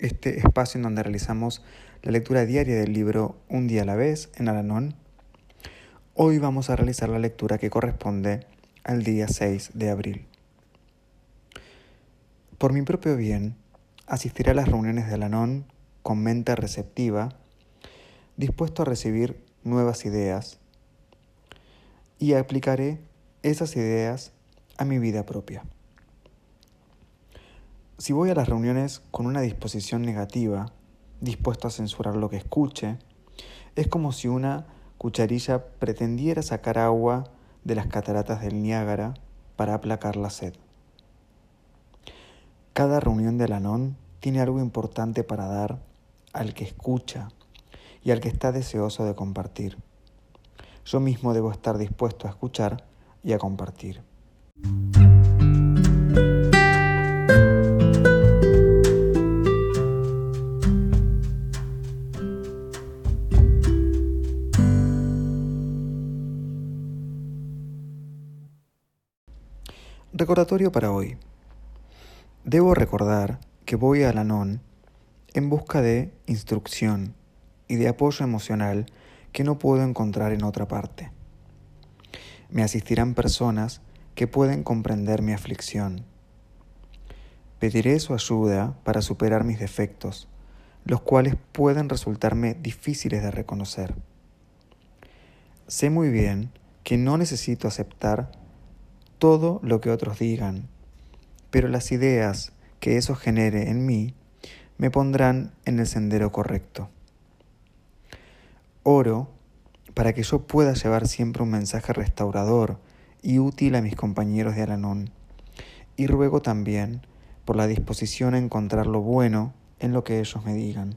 este espacio en donde realizamos la lectura diaria del libro Un día a la vez en Alanón. Hoy vamos a realizar la lectura que corresponde al día 6 de abril. Por mi propio bien, asistiré a las reuniones de Alanón con mente receptiva, dispuesto a recibir nuevas ideas y aplicaré esas ideas a mi vida propia. Si voy a las reuniones con una disposición negativa, dispuesto a censurar lo que escuche, es como si una cucharilla pretendiera sacar agua de las cataratas del Niágara para aplacar la sed. Cada reunión de Alanón tiene algo importante para dar al que escucha y al que está deseoso de compartir. Yo mismo debo estar dispuesto a escuchar y a compartir. Recordatorio para hoy. Debo recordar que voy a Lanón en busca de instrucción y de apoyo emocional que no puedo encontrar en otra parte. Me asistirán personas que pueden comprender mi aflicción. Pediré su ayuda para superar mis defectos, los cuales pueden resultarme difíciles de reconocer. Sé muy bien que no necesito aceptar todo lo que otros digan, pero las ideas que eso genere en mí me pondrán en el sendero correcto. Oro para que yo pueda llevar siempre un mensaje restaurador y útil a mis compañeros de Alanón, y ruego también por la disposición a encontrar lo bueno en lo que ellos me digan.